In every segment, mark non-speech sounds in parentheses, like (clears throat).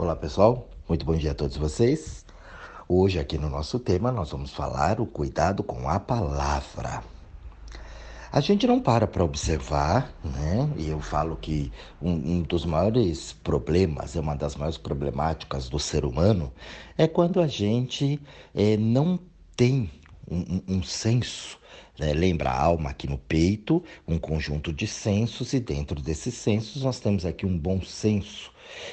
Olá pessoal, muito bom dia a todos vocês. Hoje, aqui no nosso tema, nós vamos falar o cuidado com a palavra. A gente não para para observar, né? E eu falo que um, um, dos maiores problemas, é uma das maiores problemáticas do ser humano, é quando a gente é, não tem um, um, um senso. Né? Lembra a alma aqui no peito, um conjunto de sensos, e dentro desses sensos nós temos aqui um bom senso.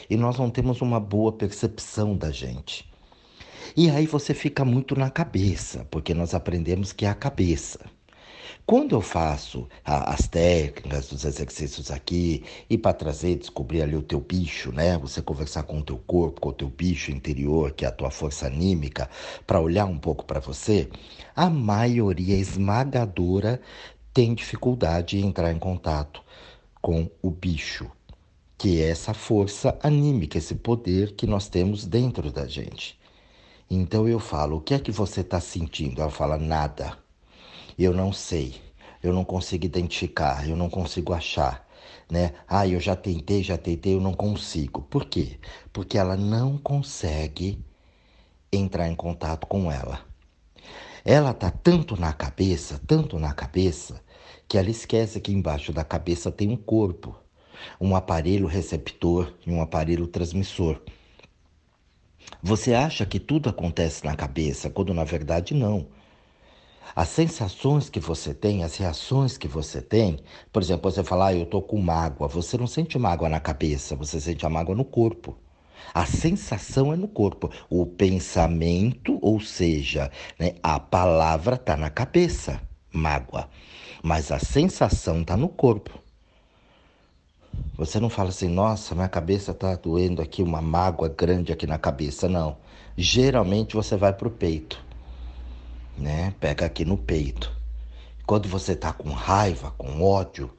E nós não temos uma boa percepção da gente. E aí você fica muito na cabeça, porque nós aprendemos que é a cabeça. Quando eu faço a, as técnicas dos exercícios aqui e para trazer, descobrir ali o teu bicho, né? Você conversar com o teu corpo, com o teu bicho interior, que é a tua força anímica, para olhar um pouco para você, a maioria esmagadora tem dificuldade em entrar em contato com o bicho, que é essa força anímica, esse poder que nós temos dentro da gente. Então eu falo, o que é que você está sentindo? Ela fala, nada. Eu não sei. Eu não consigo identificar, eu não consigo achar. Né? Ah, eu já tentei, já tentei, eu não consigo. Por quê? Porque ela não consegue entrar em contato com ela. Ela tá tanto na cabeça, tanto na cabeça, que ela esquece que embaixo da cabeça tem um corpo, um aparelho receptor e um aparelho transmissor. Você acha que tudo acontece na cabeça, quando na verdade não. As sensações que você tem, as reações que você tem, por exemplo, você fala, ah, eu tô com mágoa, você não sente mágoa na cabeça, você sente a mágoa no corpo. A sensação é no corpo. O pensamento, ou seja, né, a palavra está na cabeça, mágoa. Mas a sensação está no corpo. Você não fala assim, nossa, minha cabeça está doendo aqui, uma mágoa grande aqui na cabeça. Não. Geralmente você vai para o peito, né? Pega aqui no peito. Quando você está com raiva, com ódio,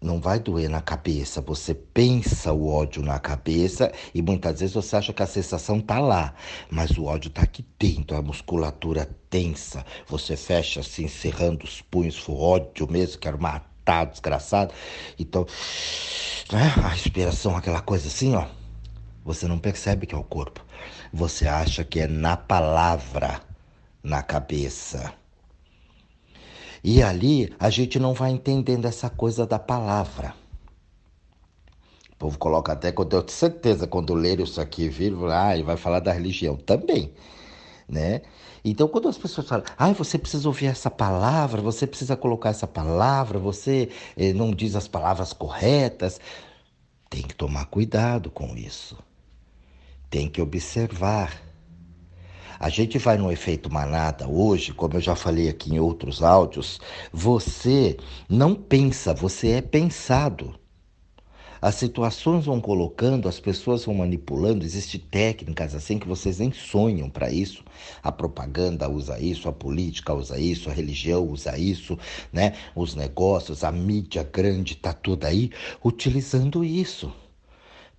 não vai doer na cabeça. Você pensa o ódio na cabeça e muitas vezes você acha que a sensação tá lá, mas o ódio tá aqui dentro, a musculatura tensa. Você fecha assim, encerrando os punhos, foi ódio mesmo, quero matar tá desgraçado. Então, né, a respiração, aquela coisa assim, ó. Você não percebe que é o corpo. Você acha que é na palavra, na cabeça. E ali a gente não vai entendendo essa coisa da palavra. O povo coloca até, quando eu tenho certeza, quando ler isso aqui, vir, ah, e vai falar da religião também né? Então, quando as pessoas falam, ah, você precisa ouvir essa palavra, você precisa colocar essa palavra, você eh, não diz as palavras corretas, tem que tomar cuidado com isso. Tem que observar. A gente vai no efeito manada hoje, como eu já falei aqui em outros áudios, você não pensa, você é pensado. As situações vão colocando, as pessoas vão manipulando, existem técnicas assim que vocês nem sonham para isso. A propaganda usa isso, a política usa isso, a religião usa isso, né? Os negócios, a mídia grande tá toda aí utilizando isso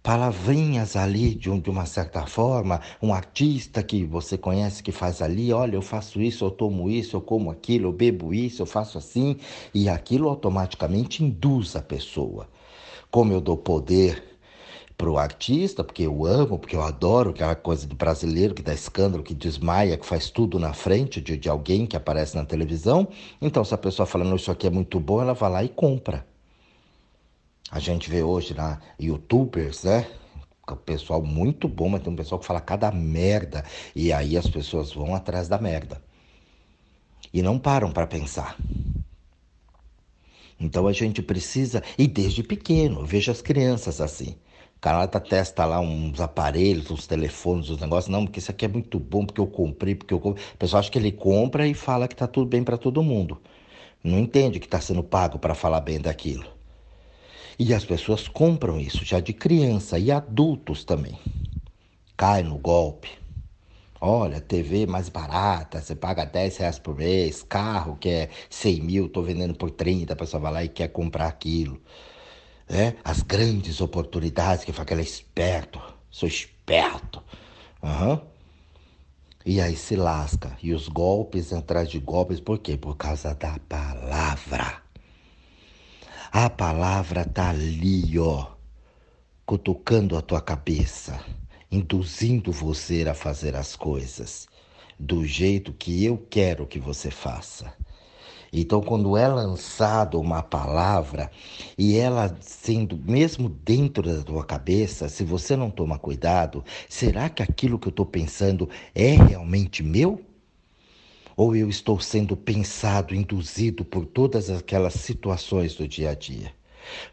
palavrinhas ali de, um, de, uma certa forma, um artista que você conhece que faz ali, olha, eu faço isso, eu tomo isso, eu como aquilo, eu bebo isso, eu faço assim, e aquilo automaticamente induz a pessoa como eu dou poder para o artista, porque eu amo, porque eu adoro aquela coisa do brasileiro que dá escândalo, que desmaia, que faz tudo na frente de, de alguém que aparece na televisão. Então, se a pessoa falando isso aqui é muito bom, ela vai lá e compra. A gente vê hoje na youtubers, né? O pessoal muito bom, mas tem um pessoal que fala cada merda. E aí as pessoas vão atrás da merda. E não param para pensar. Então a gente precisa, e desde pequeno, veja as crianças assim. Tá, testa lá uns aparelhos, uns telefones, uns negócios. Não, porque isso aqui é muito bom, porque eu comprei, porque eu comprei. O pessoal acha que ele compra e fala que tá tudo bem para todo mundo. Não entende que está sendo pago para falar bem daquilo. E as pessoas compram isso já de criança e adultos também. Cai no golpe. Olha, TV mais barata, você paga 10 reais por mês, carro que é 100 mil, tô vendendo por 30, a pessoa vai lá e quer comprar aquilo. É? As grandes oportunidades que fala que ela é esperto, sou esperto. Uhum. E aí se lasca. E os golpes atrás de golpes, por quê? Por causa da palavra. A palavra tá ali, ó, cutucando a tua cabeça induzindo você a fazer as coisas do jeito que eu quero que você faça. Então, quando é lançada uma palavra e ela sendo mesmo dentro da tua cabeça, se você não toma cuidado, será que aquilo que eu estou pensando é realmente meu? Ou eu estou sendo pensado, induzido por todas aquelas situações do dia a dia?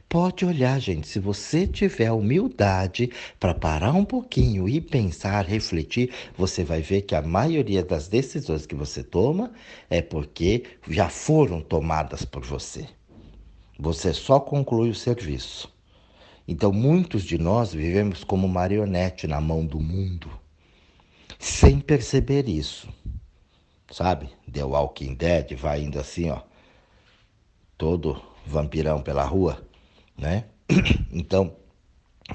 Pode olhar, gente, se você tiver humildade para parar um pouquinho e pensar, refletir, você vai ver que a maioria das decisões que você toma é porque já foram tomadas por você. Você só conclui o serviço. Então, muitos de nós vivemos como marionete na mão do mundo, sem perceber isso. Sabe? The Walking Dead vai indo assim, ó, todo vampirão pela rua, né? (clears throat) Então,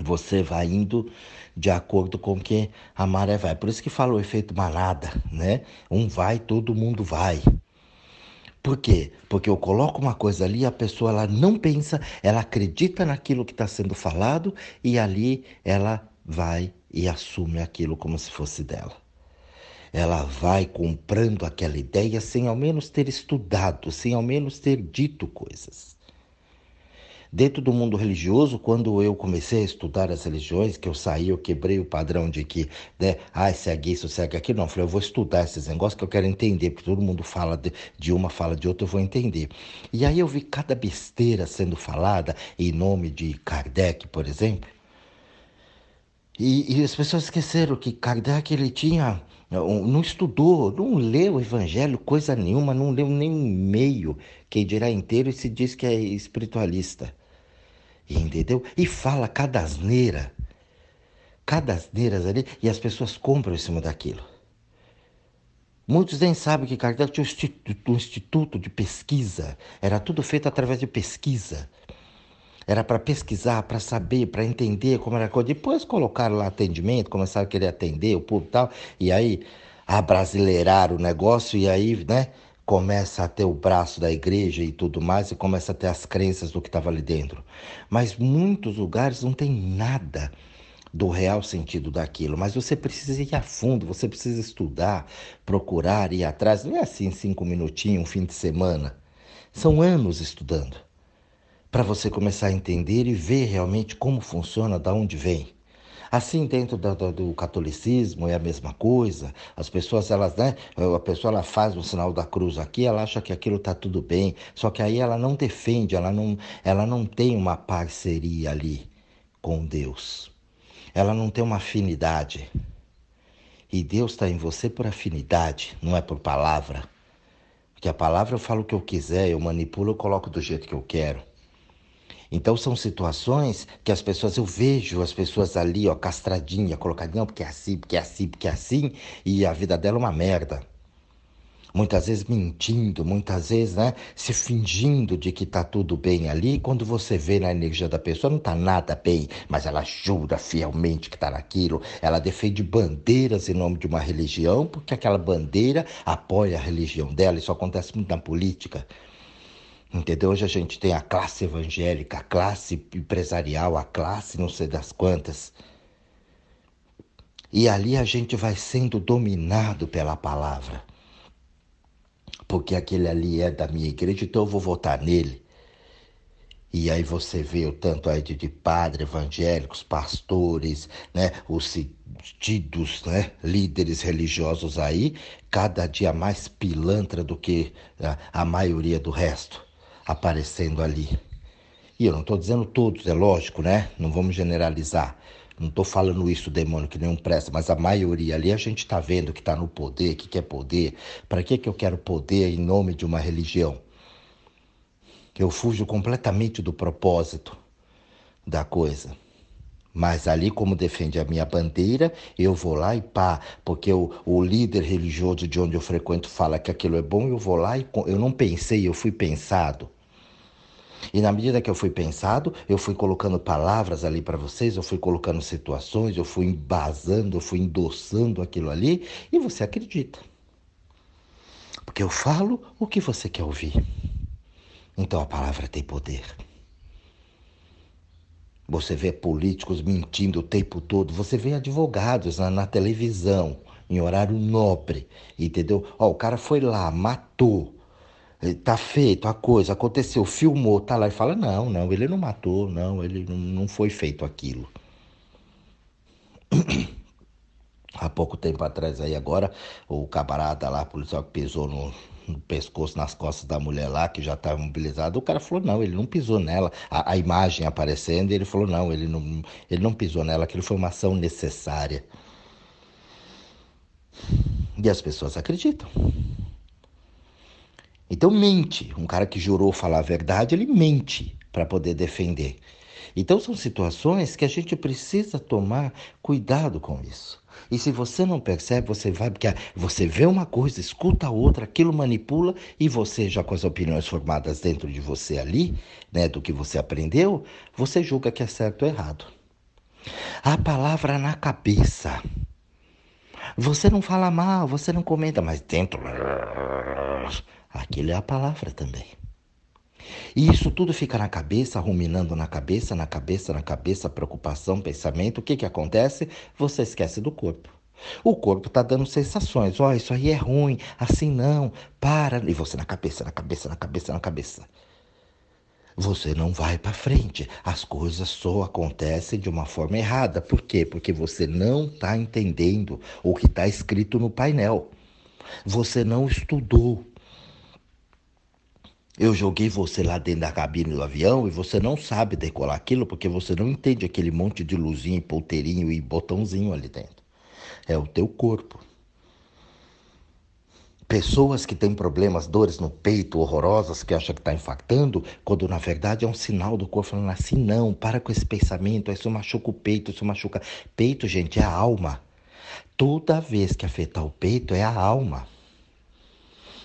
você vai indo de acordo com que a maré vai. Por isso que fala o efeito manada, né? Um vai, todo mundo vai. Por quê? Porque eu coloco uma coisa ali, a pessoa ela não pensa, ela acredita naquilo que está sendo falado e ali ela vai e assume aquilo como se fosse dela. Ela vai comprando aquela ideia sem ao menos ter estudado, sem ao menos ter dito coisas. Dentro do mundo religioso, quando eu comecei a estudar as religiões, que eu saí, eu quebrei o padrão de que, né, ah, segue isso, segue aquilo. Não, eu falei, eu vou estudar esses negócios que eu quero entender, porque todo mundo fala de, de uma, fala de outra, eu vou entender. E aí eu vi cada besteira sendo falada em nome de Kardec, por exemplo. E, e as pessoas esqueceram que Kardec ele tinha não estudou, não leu o evangelho, coisa nenhuma, não leu nem meio, quem dirá inteiro e se diz que é espiritualista. Entendeu? E fala cada asneira. Cada asneira ali, e as pessoas compram em cima daquilo. Muitos nem sabem que Kardec tinha um instituto, um instituto de pesquisa. Era tudo feito através de pesquisa. Era para pesquisar, para saber, para entender como era a coisa. Depois colocaram lá atendimento, começaram a querer atender o público e tal. E aí abrasileirar o negócio e aí, né? começa a ter o braço da igreja e tudo mais, e começa a ter as crenças do que estava ali dentro. Mas muitos lugares não tem nada do real sentido daquilo, mas você precisa ir a fundo, você precisa estudar, procurar, ir atrás. Não é assim cinco minutinhos, um fim de semana. São anos estudando para você começar a entender e ver realmente como funciona, da onde vem. Assim, dentro do, do, do, catolicismo é a mesma coisa. As pessoas, elas, né? A pessoa ela faz o sinal da cruz aqui, ela acha que aquilo está tudo bem. Só que aí ela não defende, ela não, ela não tem uma parceria ali com Deus. Ela não tem uma afinidade. E Deus está em você por afinidade, não é por palavra. Porque a palavra eu falo o que eu quiser, eu manipulo, eu coloco do jeito que eu quero. Então são situações que as pessoas, eu vejo as pessoas ali, ó, castradinha, colocadinha, porque é assim, porque é assim, porque é assim, e a vida dela é uma merda. Muitas vezes mentindo, muitas vezes, né, se fingindo de que tá tudo bem ali, quando você vê na energia da pessoa não tá nada bem, mas ela jura fielmente que tá naquilo, ela defende bandeiras em nome de uma religião, porque aquela bandeira apoia a religião dela, isso acontece muito na política. Entendeu? Hoje a gente tem a classe evangélica, a classe empresarial, a classe não sei das quantas. E ali a gente vai sendo dominado pela palavra. Porque aquele ali é da minha igreja, então eu vou votar nele. E aí você vê o tanto aí de, de padres evangélicos, pastores, né, os tidos né, líderes religiosos aí, cada dia mais pilantra do que a, a maioria do resto aparecendo ali. E eu não estou dizendo todos, é lógico, né? Não vamos generalizar. Não estou falando isso, demônio, que nenhum presta, mas a maioria ali a gente está vendo que está no poder, que quer poder. Para que, que eu quero poder em nome de uma religião? Eu fujo completamente do propósito da coisa. Mas ali, como defende a minha bandeira, eu vou lá e pá, porque o, o líder religioso de onde eu frequento fala que aquilo é bom, eu vou lá e eu não pensei, eu fui pensado. E na medida que eu fui pensado, eu fui colocando palavras ali para vocês, eu fui colocando situações, eu fui embasando, eu fui endossando aquilo ali, e você acredita. Porque eu falo o que você quer ouvir. Então a palavra tem poder. Você vê políticos mentindo o tempo todo, você vê advogados na, na televisão, em horário nobre, entendeu? Ó, o cara foi lá, matou, tá feito a coisa, aconteceu, filmou, tá lá e fala: não, não, ele não matou, não, ele não, não foi feito aquilo. Há pouco tempo atrás aí agora, o camarada lá, policial que pisou no, no pescoço, nas costas da mulher lá, que já estava mobilizado, o cara falou, não, ele não pisou nela. A, a, imagem aparecendo, ele falou, não, ele não, ele não pisou nela, aquilo foi uma ação necessária. E as pessoas acreditam. Então mente. Um cara que jurou falar a verdade, ele mente para poder defender. Então são situações que a gente precisa tomar cuidado com isso. E se você não percebe, você vai, porque você vê uma coisa, escuta outra, aquilo manipula e você já com as opiniões formadas dentro de você ali, né, do que você aprendeu, você julga que é certo ou errado. A palavra na cabeça. Você não fala mal, você não comenta, mas dentro. Aquilo é a palavra também. E isso tudo fica na cabeça, ruminando na cabeça, na cabeça, na cabeça, preocupação, pensamento. O que, que acontece? Você esquece do corpo. O corpo está dando sensações. Ó, oh, isso aí é ruim, assim não, para. E você na cabeça, na cabeça, na cabeça, na cabeça. Você não vai para frente. As coisas só acontecem de uma forma errada. Por quê? Porque você não está entendendo o que está escrito no painel. Você não estudou. Eu joguei você lá dentro da cabine do avião e você não sabe decolar aquilo porque você não entende aquele monte de luzinha, polteirinho e botãozinho ali dentro. É o teu corpo. Pessoas que têm problemas, dores no peito, horrorosas, que acham que está infartando, quando na verdade é um sinal do corpo falando assim, não, para com esse pensamento, isso machuca o peito, isso machuca. Peito, gente, é a alma. Toda vez que afetar o peito é a alma.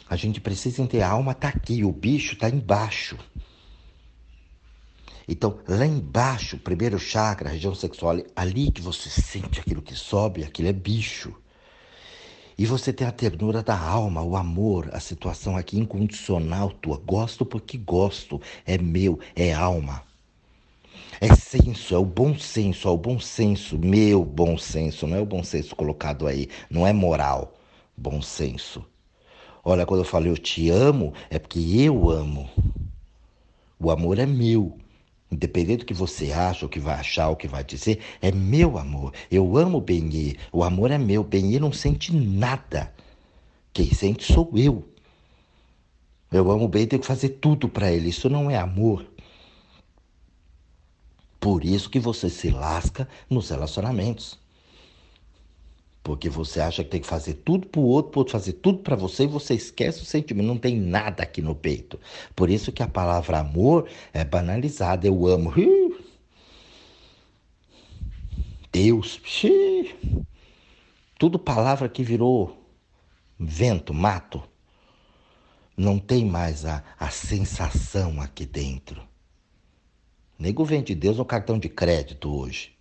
A gente precisa entender, a alma está aqui, o bicho está embaixo. Então, lá embaixo, primeiro chakra, região sexual, ali que você sente aquilo que sobe, aquilo é bicho. E você tem a ternura da alma, o amor, a situação aqui incondicional tua. Gosto porque gosto, é meu, é alma. É senso, é o bom senso, é o bom senso, meu bom senso, não é o bom senso colocado aí, não é moral, bom senso. Olha, quando eu falo eu te amo, é porque eu amo. O amor é meu. Independente do que você acha, o que vai achar, o que vai dizer, é meu amor. Eu amo Benê. O amor é meu. Benê não sente nada. Quem sente sou eu. Eu amo bem, tenho que fazer tudo para ele. Isso não é amor. Por isso que você se lasca nos relacionamentos. Porque você acha que tem que fazer tudo para o outro, para outro fazer tudo para você e você esquece o sentimento. Não tem nada aqui no peito. Por isso que a palavra amor é banalizada. Eu amo. Deus. Tudo palavra que virou vento, mato. Não tem mais a, a sensação aqui dentro. Nego vende Deus no cartão de crédito hoje.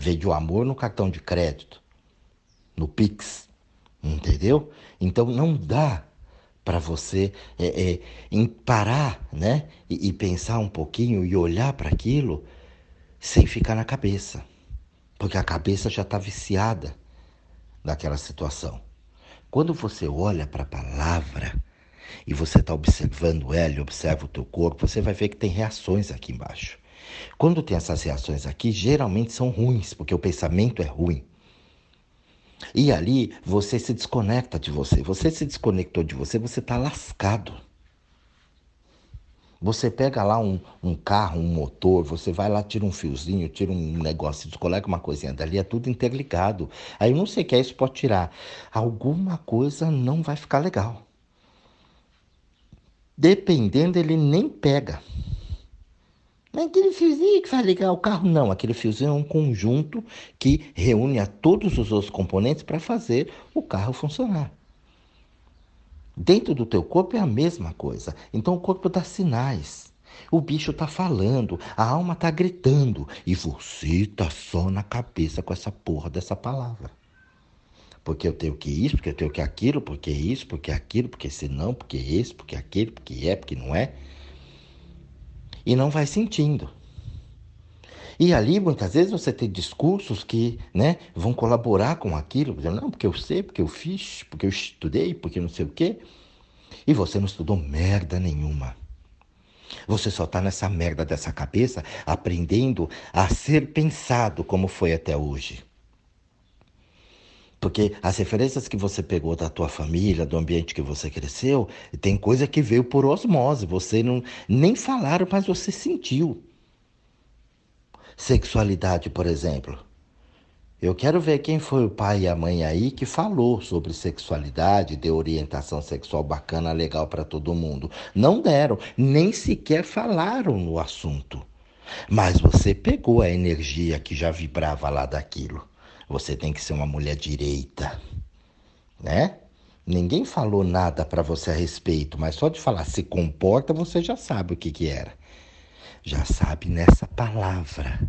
Vende o amor no cartão de crédito, no Pix, entendeu? Então não dá para você é, é, parar, né? E, e pensar um pouquinho e olhar para aquilo sem ficar na cabeça, porque a cabeça já está viciada daquela situação. Quando você olha para a palavra e você está observando ela e observa o teu corpo, você vai ver que tem reações aqui embaixo. Quando tem essas reações aqui, geralmente são ruins, porque o pensamento é ruim. E ali você se desconecta de você. Você se desconectou de você, você está lascado. Você pega lá um, um, carro, um motor, você vai lá, tira um fiozinho, tira um negócio, descolega uma coisinha dali, é tudo interligado. Aí eu não sei o que é isso, pode tirar. Alguma coisa não vai ficar legal. Dependendo, ele nem pega. Mas aquele fiozinho que faz ligar o carro, não. Aquele fiozinho é um conjunto que reúne a todos os outros componentes para fazer o carro funcionar. Dentro do teu corpo é a mesma coisa. Então o corpo dá sinais. O bicho está falando, a alma está gritando e você está só na cabeça com essa porra dessa palavra. Porque eu tenho que isso, porque eu tenho que aquilo, porque isso, porque aquilo, porque senão, porque esse, porque aquele, porque é, porque não é e não vai sentindo. E ali, muitas vezes, você tem discursos que né, vão colaborar com aquilo, dizendo, não, porque eu sei, porque eu fiz, porque eu estudei, porque não sei o quê. E você não estudou merda nenhuma. Você só está nessa merda dessa cabeça aprendendo a ser pensado como foi até hoje. Porque as referências que você pegou da tua família, do ambiente que você cresceu, tem coisa que veio por osmose. Você não nem falaram, mas você sentiu. Sexualidade, por exemplo. Eu quero ver quem foi o pai e a mãe aí que falou sobre sexualidade, deu orientação sexual bacana, legal para todo mundo. Não deram, nem sequer falaram no assunto. Mas você pegou a energia que já vibrava lá daquilo. Você tem que ser uma mulher direita, né? Ninguém falou nada para você a respeito, mas só de falar se comporta, você já sabe o que que era. Já sabe nessa palavra.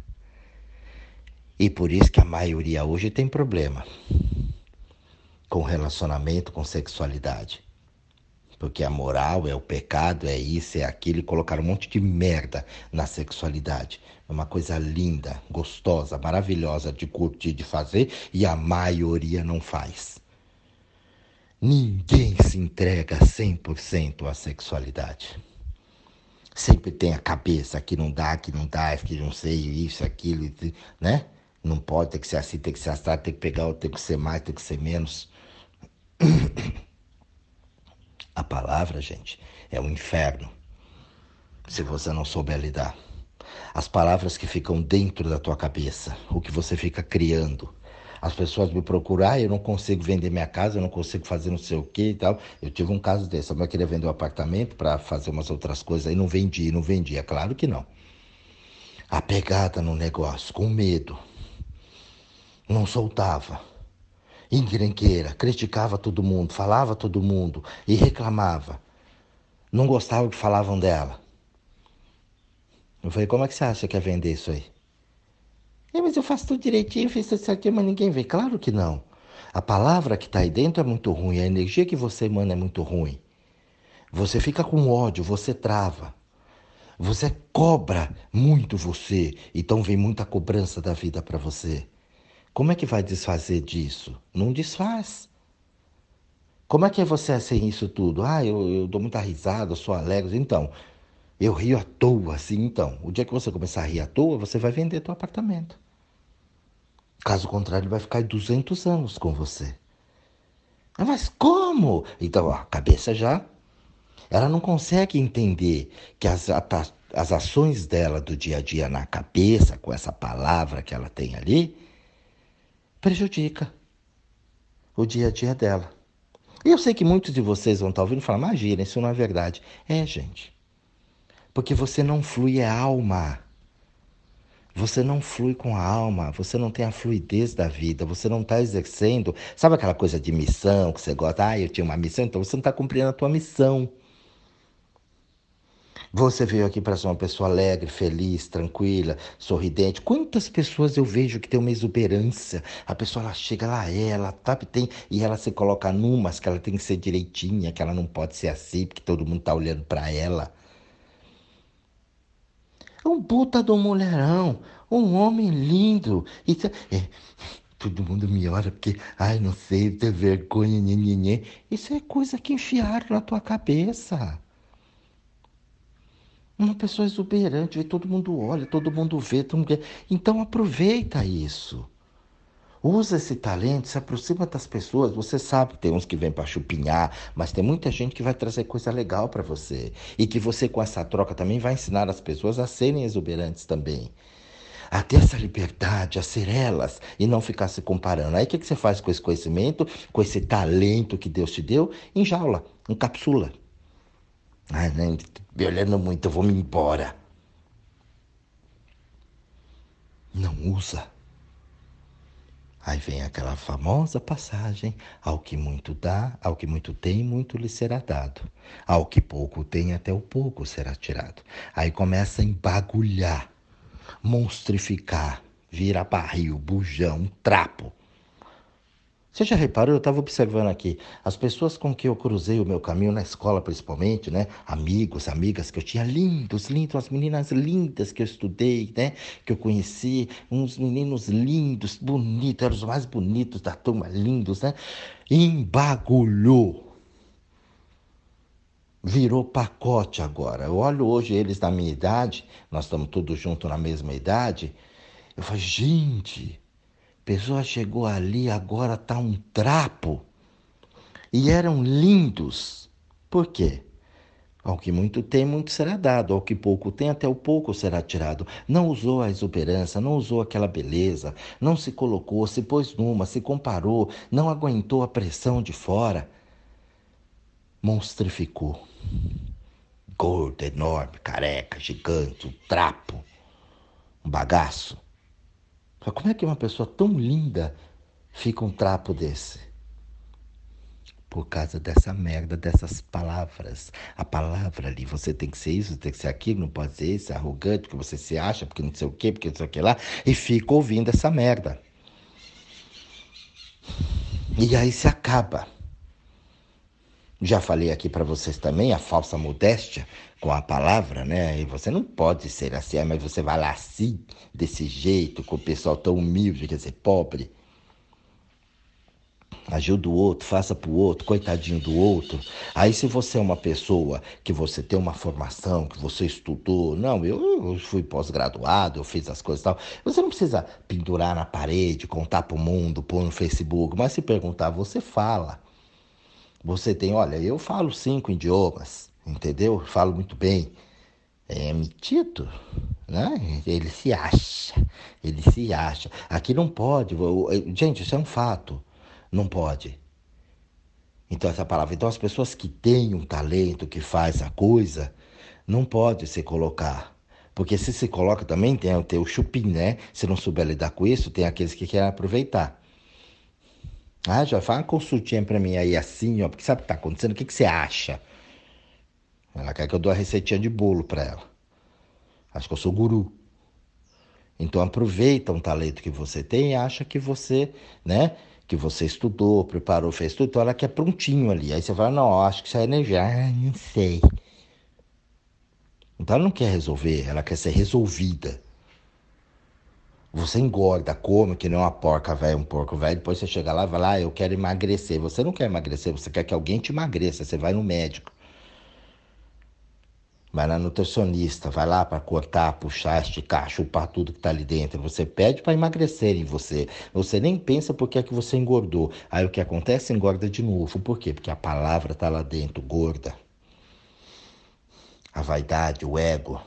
E por isso que a maioria hoje tem problema com relacionamento, com sexualidade. Porque a moral é o pecado, é isso, é aquilo, e colocaram um monte de merda na sexualidade. É uma coisa linda, gostosa, maravilhosa de curtir, de fazer, e a maioria não faz. Ninguém se entrega 100% à sexualidade. Sempre tem a cabeça que não dá, que não dá, que não sei, isso, aquilo, né? Não pode, tem que ser assim, tem que ser assim, tem que pegar, tem que ser mais, tem que ser menos. A palavra, gente, é um inferno. Se você não souber lidar. As palavras que ficam dentro da tua cabeça, o que você fica criando. As pessoas me procuram, ah, eu não consigo vender minha casa, eu não consigo fazer não sei o que e tal. Eu tive um caso desse, eu queria vender um apartamento para fazer umas outras coisas, aí não vendi, não vendi. É claro que não. Apegada no negócio, com medo, não soltava. Encrenqueira, criticava todo mundo, falava todo mundo e reclamava. Não gostava que falavam dela. Eu falei, como é que você acha que quer vender isso aí? É, mas eu faço tudo direitinho, fiz isso aqui, mas ninguém vê. Claro que não. A palavra que está aí dentro é muito ruim, a energia que você emana é muito ruim. Você fica com ódio, você trava. Você cobra muito você, então vem muita cobrança da vida para você. Como é que vai desfazer disso? Não desfaz. Como é que é você sem isso tudo? Ah, eu, eu dou muita risada, sou alegre. Então, eu rio à toa, assim. Então, o dia que você começar a rir à toa, você vai vender teu apartamento. Caso contrário, ele vai ficar 200 anos com você. Ah, mas como? Então, ó, a cabeça já. Ela não consegue entender que as, as ações dela do dia a dia na cabeça, com essa palavra que ela tem ali, prejudica o dia a dia dela. E eu sei que muitos de vocês vão estar ouvindo falar, imagina, isso não é verdade. É, gente. Porque você não flui é alma. Você não flui com a alma, você não tem a fluidez da vida, você não está exercendo. Sabe aquela coisa de missão que você gosta? Ah, eu tinha uma missão, então você não está cumprindo a tua missão. Você veio aqui para ser uma pessoa alegre, feliz, tranquila, sorridente. Quantas pessoas eu vejo que tem uma exuberância? A pessoa ela chega lá, ela tá, tem e ela se coloca numas que ela tem que ser direitinha, que ela não pode ser assim porque todo mundo tá olhando para ela. É um puta do mulherão, um homem lindo. Isso é, todo mundo me olha porque, ai, não sei, ter vergonha, nhenhenhê. Isso é coisa que enfiaram na tua cabeça. Uma pessoa exuberante, todo mundo olha, todo mundo vê, todo mundo... então aproveita isso. Usa esse talento, se aproxima das pessoas. Você sabe que tem uns que vêm para chupinhar, mas tem muita gente que vai trazer coisa legal para você. E que você, com essa troca, também vai ensinar as pessoas a serem exuberantes também. A ter essa liberdade, a ser elas e não ficar se comparando. Aí o que, que você faz com esse conhecimento, com esse talento que Deus te deu? Enjaula, encapsula. Ai, nem me olhando muito, eu vou me embora. Não usa. Aí vem aquela famosa passagem: ao que muito dá, ao que muito tem, muito lhe será dado. Ao que pouco tem, até o pouco será tirado. Aí começa a embagulhar, monstrificar, vira barril, bujão, trapo. Você já reparou? Eu estava observando aqui as pessoas com que eu cruzei o meu caminho na escola, principalmente, né? Amigos, amigas que eu tinha, lindos, lindos, as meninas lindas que eu estudei, né? Que eu conheci, uns meninos lindos, bonitos, eram os mais bonitos da turma, lindos, né? Embagulhou. Virou pacote agora. Eu olho hoje eles da minha idade, nós estamos todos juntos na mesma idade. Eu falo, gente, pessoa chegou ali, agora tá um trapo. E eram lindos. Por quê? Ao que muito tem, muito será dado. Ao que pouco tem, até o pouco será tirado. Não usou a exuberância, não usou aquela beleza, não se colocou, se pôs numa, se comparou, não aguentou a pressão de fora. Monstrificou. Gordo, enorme, careca, gigante, um trapo, um bagaço. Como é que uma pessoa tão linda fica um trapo desse? Por causa dessa merda, dessas palavras. A palavra ali, você tem que ser isso, tem que ser aquilo, não pode ser isso, é arrogante, porque você se acha, porque não sei o quê, porque não sei o que lá, e fica ouvindo essa merda. E aí se acaba. Já falei aqui para vocês também a falsa modéstia com a palavra, né? E você não pode ser assim, mas você vai lá assim, desse jeito, com o pessoal tão humilde, quer dizer, pobre. Ajuda o outro, faça para o outro, coitadinho do outro. Aí, se você é uma pessoa que você tem uma formação, que você estudou, não, eu, eu fui pós-graduado, eu fiz as coisas e tal. Você não precisa pendurar na parede, contar para o mundo, pôr no Facebook, mas se perguntar, você fala. Você tem, olha, eu falo cinco idiomas, entendeu? Falo muito bem. É metido, né? Ele se acha, ele se acha. Aqui não pode, gente, isso é um fato. Não pode. Então essa palavra, então as pessoas que têm um talento, que faz a coisa, não pode se colocar. Porque se se coloca também tem, tem o chupim, né? Se não souber lidar com isso, tem aqueles que querem aproveitar. Ah, já faz uma consultinha para mim aí assim, ó, porque sabe o que tá acontecendo? O que, que você acha? Ela quer que eu dou a receitinha de bolo para ela. Acho que eu sou guru. Então aproveita um talento que você tem e acha que você, né, que você estudou, preparou, fez tudo, então ela quer prontinho ali. Aí você fala, não, acho que isso é energia. Ah, não sei. Então ela não quer resolver, ela quer ser resolvida. Você engorda, come que nem uma porca velha, um porco velho, depois você chega lá e lá, ah, eu quero emagrecer. Você não quer emagrecer, você quer que alguém te emagreça, você vai no médico. Vai na nutricionista, vai lá para cortar, puxar, esticar, chupar tudo que está ali dentro. Você pede para emagrecer em você. Você nem pensa por que é que você engordou. Aí o que acontece? Engorda de novo. Por quê? Porque a palavra está lá dentro, gorda. A vaidade, o ego.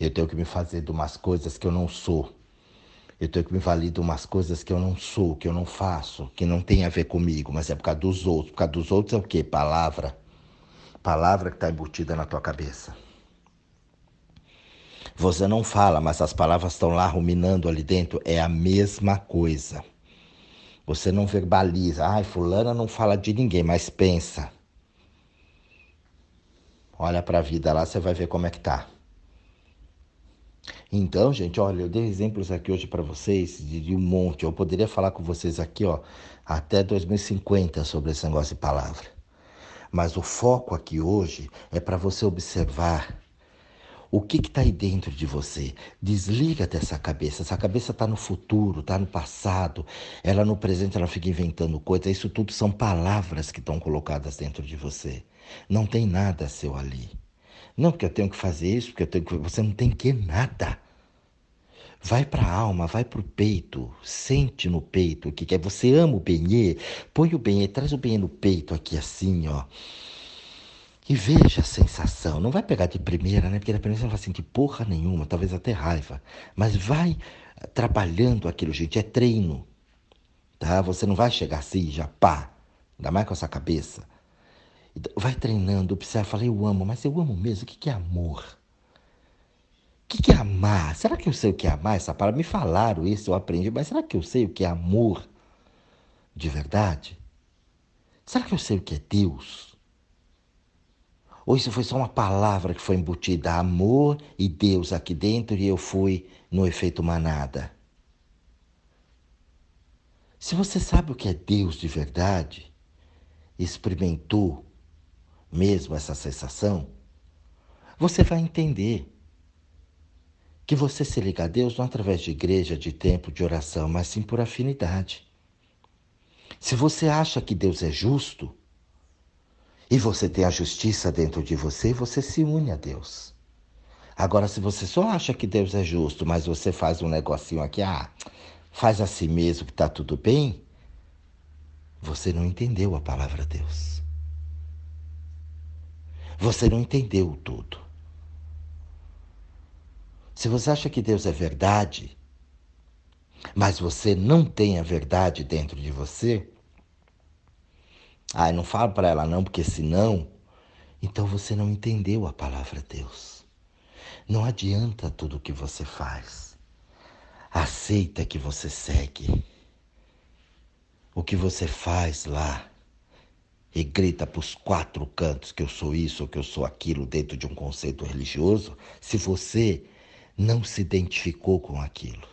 Eu tenho que me fazer de umas coisas que eu não sou. Eu tenho que me valer de umas coisas que eu não sou, que eu não faço, que não tem a ver comigo, mas é por causa dos outros. Por causa dos outros é o quê? Palavra. Palavra que está embutida na tua cabeça. Você não fala, mas as palavras estão lá ruminando ali dentro. É a mesma coisa. Você não verbaliza. Ai, fulana não fala de ninguém, mas pensa. Olha para a vida lá, você vai ver como é que tá. Então, gente, olha, eu dei exemplos aqui hoje para vocês de, um monte. Eu poderia falar com vocês aqui, ó, até 2050 sobre esse negócio de palavra. Mas o foco aqui hoje é para você observar o que está aí dentro de você. Desliga dessa cabeça. Essa cabeça está no futuro, está no passado. Ela no presente, ela fica inventando coisas. Isso tudo são palavras que estão colocadas dentro de você. Não tem nada seu ali. Não, porque eu tenho que fazer isso, porque eu tenho que. Você não tem que nada. Vai para a alma, vai para o peito, sente no peito o que quer. Você ama o benê, põe o benê, traz o benê no peito aqui assim, ó. E veja a sensação. Não vai pegar de primeira, né? Porque da primeira você não vai sentir porra nenhuma, talvez até raiva. Mas vai trabalhando aquilo, gente. É treino. Tá? Você não vai chegar assim, já pá. Ainda mais com essa cabeça. Vai treinando, observa, fala, eu amo, mas eu amo mesmo. O que é amor? O que é amar? Será que eu sei o que é amar? Essa palavra me falaram isso, eu aprendi, mas será que eu sei o que é amor de verdade? Será que eu sei o que é Deus? Ou isso foi só uma palavra que foi embutida, amor e Deus aqui dentro e eu fui no efeito manada? Se você sabe o que é Deus de verdade, experimentou mesmo essa sensação, você vai entender que você se liga a Deus não através de igreja, de templo, de oração, mas sim por afinidade. Se você acha que Deus é justo e você tem a justiça dentro de você, você se une a Deus. Agora, se você só acha que Deus é justo, mas você faz um negocinho aqui, ah, faz assim mesmo que está tudo bem, você não entendeu a palavra Deus. Você não entendeu tudo. Se você acha que Deus é verdade, mas você não tem a verdade dentro de você, ai, não falo para ela não, porque senão, então você não entendeu a palavra Deus. Não adianta tudo o que você faz. Aceita que você segue. O que você faz lá e grita para os quatro cantos que eu sou isso ou que eu sou aquilo dentro de um conceito religioso, se você não se identificou com aquilo.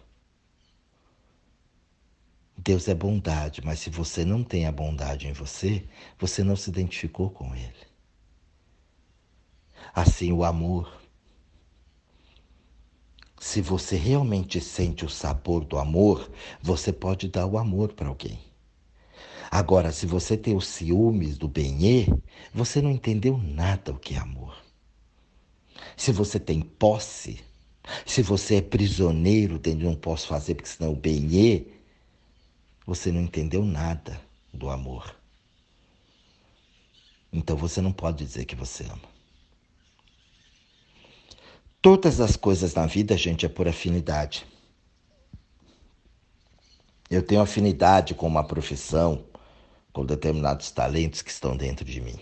Deus é bondade, mas se você não tem a bondade em você, você não se identificou com Ele. Assim, o amor. Se você realmente sente o sabor do amor, você pode dar o amor para alguém. Agora, se você tem os ciúmes do benê, você não entendeu nada o que é amor. Se você tem posse, se você é prisioneiro dentro de não posso fazer porque senão o benê, você não entendeu nada do amor. Então você não pode dizer que você ama. Todas as coisas na vida, gente, é por afinidade. Eu tenho afinidade com uma profissão, com determinados talentos que estão dentro de mim.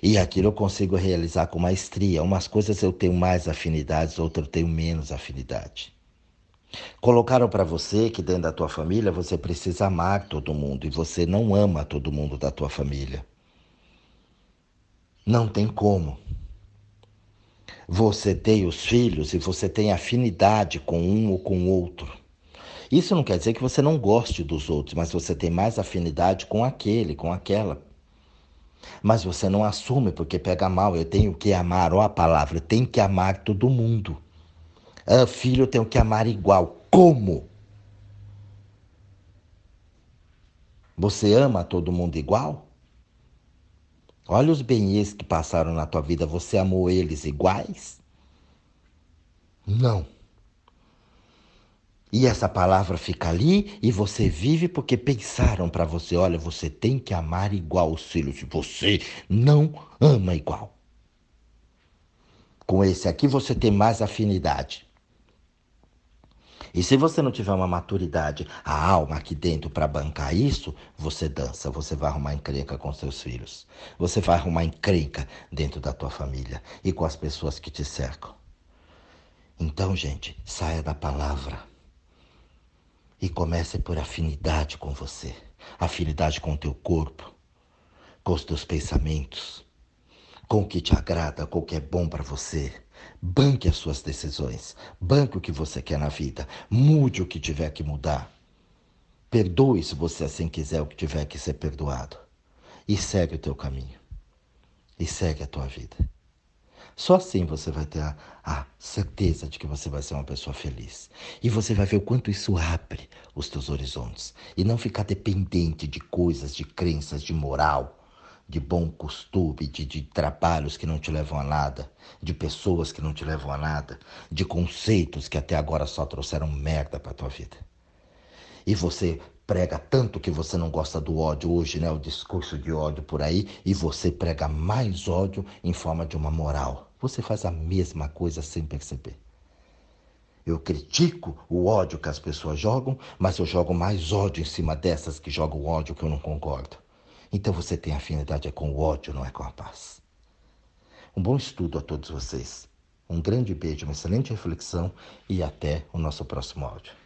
E aquilo eu consigo realizar com maestria. Umas coisas eu tenho mais afinidades, outras eu tenho menos afinidade. Colocaram para você que dentro da tua família você precisa amar todo mundo e você não ama todo mundo da tua família. Não tem como. Você tem os filhos e você tem afinidade com um ou com outro. Isso não quer dizer que você não goste dos outros, mas você tem mais afinidade com aquele, com aquela. Mas você não assume porque pega mal. Eu tenho que amar, ó a palavra, tenho que amar todo mundo. Ah, filho, eu tenho que amar igual. Como? Você ama todo mundo igual? Olha os benês que passaram na tua vida, você amou eles iguais? Não. E essa palavra fica ali e você vive porque pensaram para você: olha, você tem que amar igual os filhos, você não ama igual. Com esse aqui você tem mais afinidade. E se você não tiver uma maturidade, a alma aqui dentro para bancar isso, você dança, você vai arrumar encrenca com seus filhos. Você vai arrumar encrenca dentro da tua família e com as pessoas que te cercam. Então, gente, saia da palavra e comece por afinidade com você, afinidade com o teu corpo, com os teus pensamentos, com o que te agrada, com o que é bom para você. Banque as suas decisões, banque o que você quer na vida, mude o que tiver que mudar. Perdoe se você assim quiser o que tiver que ser perdoado. E segue o teu caminho. E segue a tua vida. Só assim você vai ter a, a, certeza de que você vai ser uma pessoa feliz. E você vai ver o quanto isso abre os teus horizontes. E não ficar dependente de coisas, de crenças, de moral, de bom costume, de, de trabalhos que não te levam a nada, de pessoas que não te levam a nada, de conceitos que até agora só trouxeram merda para tua vida. E você prega tanto que você não gosta do ódio hoje, né? O discurso de ódio por aí, e você prega mais ódio em forma de uma moral. Você faz a mesma coisa sem perceber. Eu critico o ódio que as pessoas jogam, mas eu jogo mais ódio em cima dessas que jogam ódio que eu não concordo. Então você tem afinidade é com o ódio, não é com a paz. Um bom estudo a todos vocês. Um grande beijo, uma excelente reflexão e até o nosso próximo áudio.